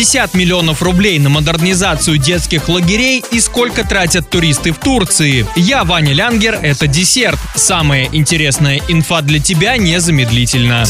50 миллионов рублей на модернизацию детских лагерей и сколько тратят туристы в Турции. Я Ваня Лянгер, это десерт. Самая интересная инфа для тебя незамедлительно.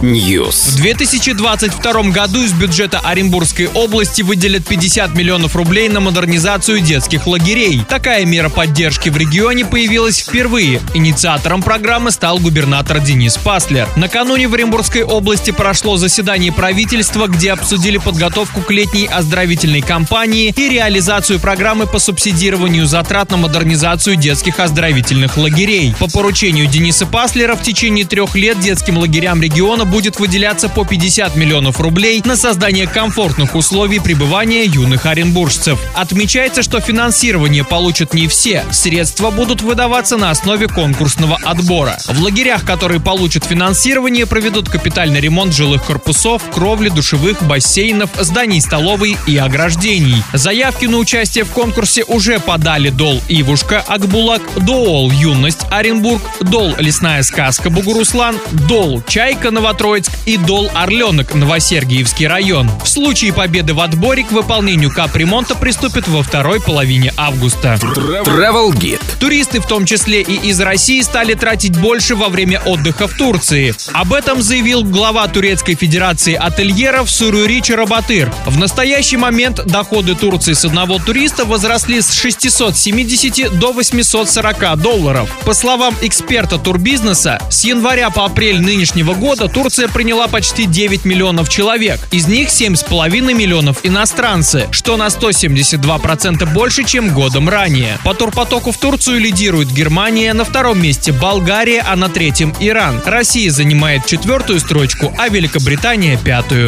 News. В 2022 году из бюджета Оренбургской области выделят 50 миллионов рублей на модернизацию детских лагерей. Такая мера поддержки в регионе появилась впервые. Инициатором программы стал губернатор Денис Паслер. Накануне в Оренбургской области прошло заседание правительства, где обсудили подготовку к летней оздоровительной кампании и реализацию программы по субсидированию затрат на модернизацию детских оздоровительных лагерей. По поручению Дениса Паслера в течение трех лет детским лагерям региона будет выделяться по 50 миллионов рублей на создание комфортных условий пребывания юных оренбуржцев. Отмечается, что финансирование получат не все. Средства будут выдаваться на основе конкурсного отбора. В лагерях, которые получат финансирование, проведут капитальный ремонт жилых корпусов, кровли, душевых, бассейнов, зданий столовой и ограждений. Заявки на участие в конкурсе уже подали Дол Ивушка, Акбулак, Доол Юность, Оренбург, Дол Лесная сказка Бугуруслан, Дол Чайка Новотроицк и Дол Орленок Новосергиевский район. В случае победы в отборе к выполнению капремонта приступят во второй половине августа. Travel Guide. Туристы, в том числе и из России, стали тратить больше во время отдыха в Турции. Об этом заявил глава Турецкой Федерации ательеров Сурури Чарабатыр. В настоящий момент доходы Турции с одного туриста возросли с 670 до 840 долларов. По словам эксперта турбизнеса, с января по апрель нынешнего года Турция приняла почти 9 миллионов человек. Из них 7,5 миллионов иностранцы, что на 172% больше, чем годом ранее. По турпотоку в Турцию лидирует Германия, на втором месте Болгария, а на третьем Иран. Россия занимает четвертую строчку, а Великобритания пятую.